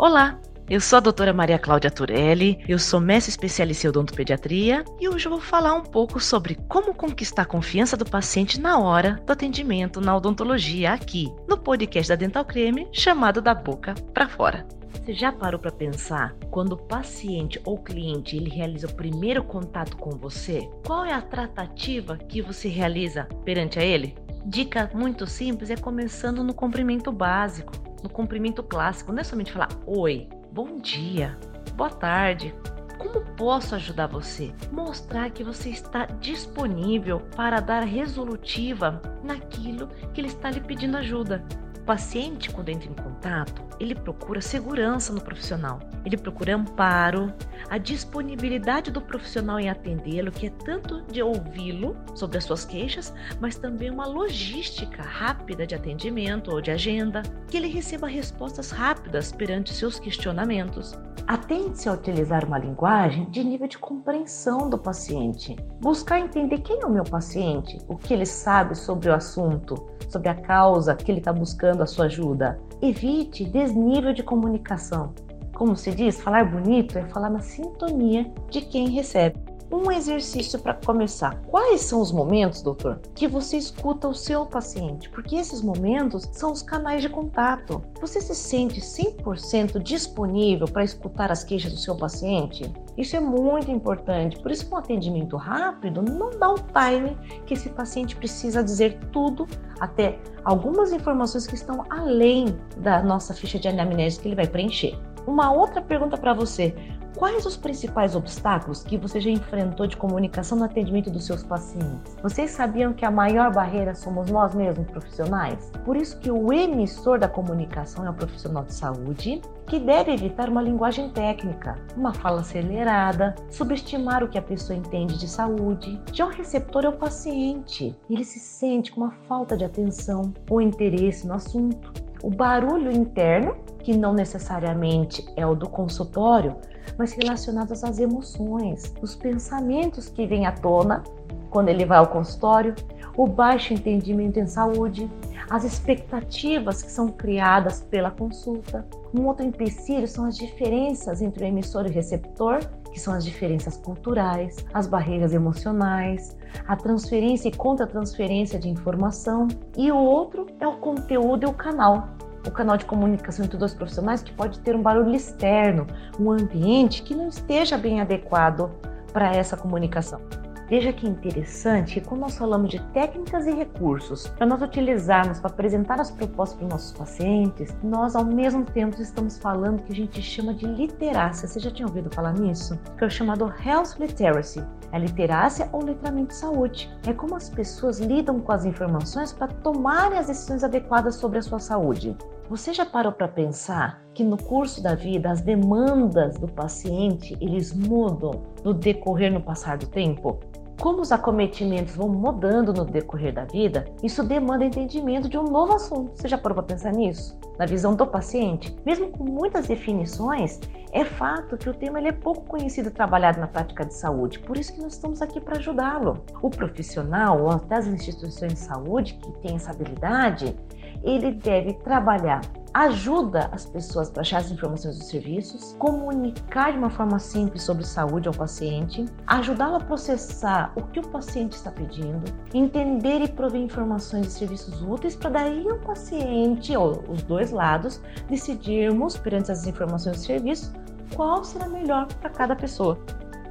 Olá, eu sou a doutora Maria Cláudia Turelli, eu sou mestre especialista em odontopediatria e hoje eu vou falar um pouco sobre como conquistar a confiança do paciente na hora do atendimento na odontologia aqui, no podcast da Dental Creme, chamado Da Boca para Fora. Você já parou para pensar quando o paciente ou cliente ele realiza o primeiro contato com você? Qual é a tratativa que você realiza perante a ele? Dica muito simples é começando no cumprimento básico, no cumprimento clássico, não é somente falar oi, Bom dia, boa tarde. Como posso ajudar você? Mostrar que você está disponível para dar resolutiva naquilo que ele está lhe pedindo ajuda paciente, quando entra em contato, ele procura segurança no profissional, ele procura amparo, a disponibilidade do profissional em atendê-lo, que é tanto de ouvi-lo sobre as suas queixas, mas também uma logística rápida de atendimento ou de agenda, que ele receba respostas rápidas perante seus questionamentos. Atente-se a utilizar uma linguagem de nível de compreensão do paciente, buscar entender quem é o meu paciente, o que ele sabe sobre o assunto, sobre a causa que ele está buscando a sua ajuda. Evite desnível de comunicação. Como se diz, falar bonito é falar na sintonia de quem recebe um exercício para começar. Quais são os momentos, doutor, que você escuta o seu paciente? Porque esses momentos são os canais de contato. Você se sente 100% disponível para escutar as queixas do seu paciente? Isso é muito importante. Por isso um atendimento rápido não dá o time que esse paciente precisa dizer tudo, até algumas informações que estão além da nossa ficha de anamnese que ele vai preencher. Uma outra pergunta para você: Quais os principais obstáculos que você já enfrentou de comunicação no atendimento dos seus pacientes? Vocês sabiam que a maior barreira somos nós mesmos profissionais? Por isso que o emissor da comunicação é o profissional de saúde, que deve evitar uma linguagem técnica, uma fala acelerada, subestimar o que a pessoa entende de saúde. Já o receptor é o paciente. Ele se sente com uma falta de atenção ou interesse no assunto. O barulho interno, que não necessariamente é o do consultório, mas relacionados às emoções, os pensamentos que vêm à tona quando ele vai ao consultório, o baixo entendimento em saúde, as expectativas que são criadas pela consulta. Um outro empecilho são as diferenças entre o emissor e o receptor, que são as diferenças culturais, as barreiras emocionais, a transferência e contra-transferência de informação. E o outro é o conteúdo e o canal, o canal de comunicação entre dois profissionais que pode ter um barulho externo, um ambiente que não esteja bem adequado para essa comunicação. Veja que interessante que quando nós falamos de técnicas e recursos para nós utilizarmos para apresentar as propostas para os nossos pacientes, nós ao mesmo tempo estamos falando que a gente chama de literácia. Você já tinha ouvido falar nisso? Que é o chamado Health Literacy. É literácia ou letramento de saúde. É como as pessoas lidam com as informações para tomarem as decisões adequadas sobre a sua saúde. Você já parou para pensar que no curso da vida as demandas do paciente eles mudam no decorrer no passar do tempo? Como os acometimentos vão mudando no decorrer da vida, isso demanda entendimento de um novo assunto. Você já parou para pensar nisso? Na visão do paciente? Mesmo com muitas definições, é fato que o tema é pouco conhecido e trabalhado na prática de saúde, por isso que nós estamos aqui para ajudá-lo. O profissional ou até as instituições de saúde que têm essa habilidade, ele deve trabalhar ajuda as pessoas para achar as informações dos serviços, comunicar de uma forma simples sobre saúde ao paciente, ajudá-lo a processar o que o paciente está pedindo, entender e prover informações e serviços úteis para daí o paciente ou os dois lados decidirmos perante as informações dos serviços qual será melhor para cada pessoa.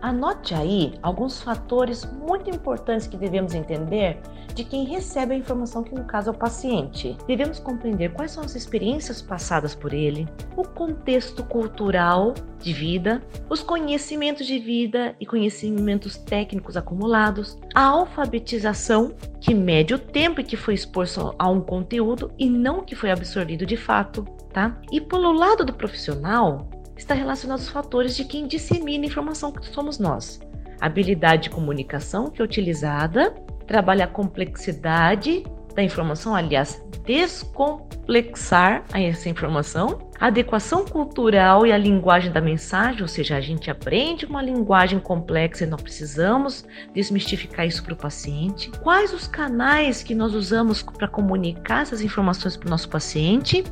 Anote aí alguns fatores muito importantes que devemos entender de quem recebe a informação, que no caso é o paciente. Devemos compreender quais são as experiências passadas por ele, o contexto cultural de vida, os conhecimentos de vida e conhecimentos técnicos acumulados, a alfabetização, que mede o tempo em que foi exposto a um conteúdo e não que foi absorvido de fato, tá? E pelo lado do profissional, está relacionado aos fatores de quem dissemina a informação que somos nós. A habilidade de comunicação que é utilizada, trabalha a complexidade da informação, aliás, descomplexar essa informação, a adequação cultural e a linguagem da mensagem, ou seja, a gente aprende uma linguagem complexa e nós precisamos desmistificar isso para o paciente. Quais os canais que nós usamos para comunicar essas informações para o nosso paciente?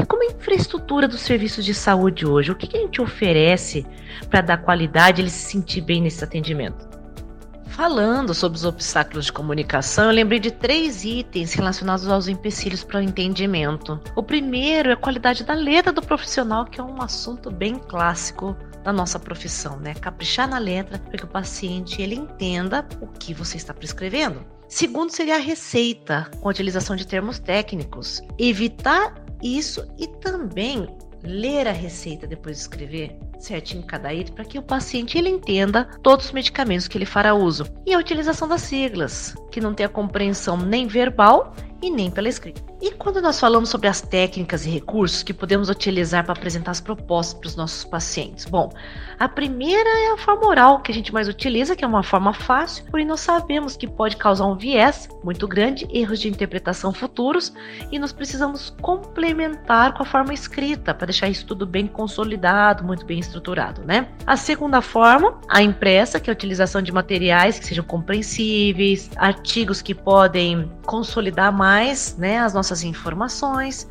E como é a infraestrutura dos serviços de saúde hoje? O que a gente oferece para dar qualidade e ele se sentir bem nesse atendimento? Falando sobre os obstáculos de comunicação, eu lembrei de três itens relacionados aos empecilhos para o entendimento. O primeiro é a qualidade da letra do profissional, que é um assunto bem clássico da nossa profissão, né? Caprichar na letra para que o paciente ele entenda o que você está prescrevendo. Segundo seria a receita, com a utilização de termos técnicos. Evitar isso e também ler a receita depois de escrever certinho cada item para que o paciente ele entenda todos os medicamentos que ele fará uso. E a utilização das siglas, que não tem a compreensão nem verbal e nem pela escrita. E quando nós falamos sobre as técnicas e recursos que podemos utilizar para apresentar as propostas para os nossos pacientes? Bom, a primeira é a forma oral, que a gente mais utiliza, que é uma forma fácil, porém nós sabemos que pode causar um viés muito grande, erros de interpretação futuros, e nós precisamos complementar com a forma escrita, para deixar isso tudo bem consolidado, muito bem estruturado, né? A segunda forma, a impressa, que é a utilização de materiais que sejam compreensíveis, artigos que podem consolidar mais né, as nossas informações,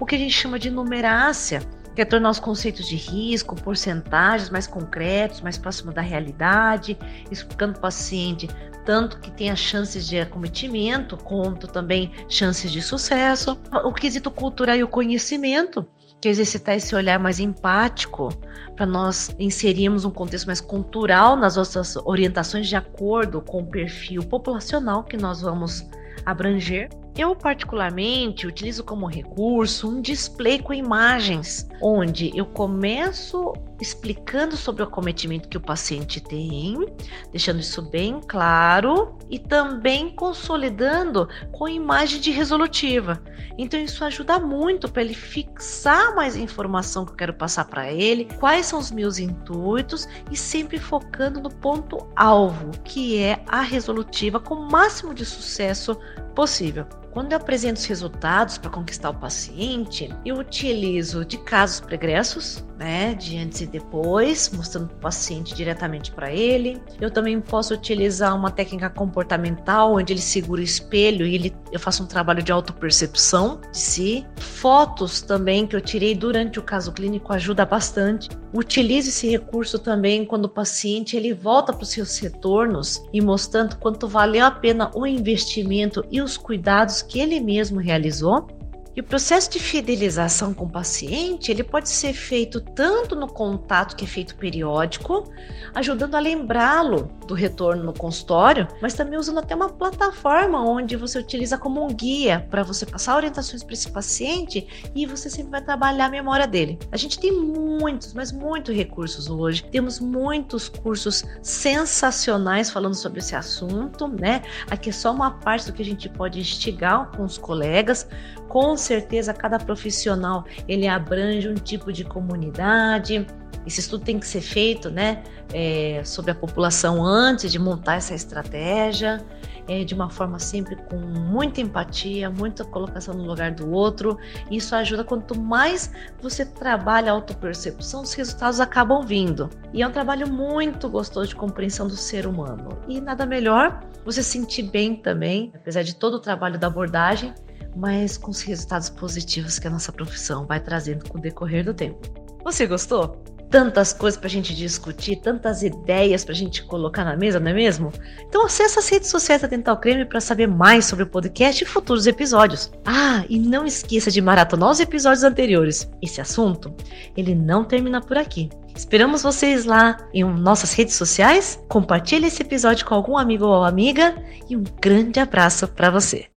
o que a gente chama de numerácia, que é tornar os conceitos de risco, porcentagens mais concretos, mais próximos da realidade, explicando para o paciente tanto que tenha chances de acometimento, quanto também chances de sucesso. O quesito cultural e o conhecimento, que é exercitar esse olhar mais empático, para nós inserirmos um contexto mais cultural nas nossas orientações de acordo com o perfil populacional que nós vamos abranger. Eu, particularmente, utilizo como recurso um display com imagens, onde eu começo explicando sobre o acometimento que o paciente tem, deixando isso bem claro e também consolidando com imagem de resolutiva. Então, isso ajuda muito para ele fixar mais informação que eu quero passar para ele, quais são os meus intuitos e sempre focando no ponto-alvo, que é a resolutiva com o máximo de sucesso possível. Quando eu apresento os resultados para conquistar o paciente, eu utilizo de casos pregressos, né, de antes depois, mostrando o paciente diretamente para ele. Eu também posso utilizar uma técnica comportamental, onde ele segura o espelho e ele, eu faço um trabalho de autopercepção de si. Fotos também que eu tirei durante o caso clínico ajuda bastante. Utilizo esse recurso também quando o paciente ele volta para os seus retornos e mostrando quanto valeu a pena o investimento e os cuidados que ele mesmo realizou e o processo de fidelização com o paciente, ele pode ser feito tanto no contato que é feito periódico, ajudando a lembrá-lo do retorno no consultório, mas também usando até uma plataforma onde você utiliza como um guia para você passar orientações para esse paciente e você sempre vai trabalhar a memória dele. A gente tem muitos, mas muitos recursos hoje. Temos muitos cursos sensacionais falando sobre esse assunto, né? Aqui é só uma parte do que a gente pode instigar com os colegas, com certeza cada profissional ele abrange um tipo de comunidade. Esse estudo tem que ser feito, né, é, sobre a população antes de montar essa estratégia, é, de uma forma sempre com muita empatia, muita colocação no lugar do outro. Isso ajuda quanto mais você trabalha a autopercepção, os resultados acabam vindo. E é um trabalho muito gostoso de compreensão do ser humano. E nada melhor você sentir bem também, apesar de todo o trabalho da abordagem, mas com os resultados positivos que a nossa profissão vai trazendo com o decorrer do tempo. Você gostou? Tantas coisas para a gente discutir, tantas ideias para a gente colocar na mesa, não é mesmo? Então acesse as redes sociais da Dental Creme para saber mais sobre o podcast e futuros episódios. Ah, e não esqueça de maratonar os episódios anteriores. Esse assunto, ele não termina por aqui. Esperamos vocês lá em nossas redes sociais. Compartilhe esse episódio com algum amigo ou amiga e um grande abraço para você.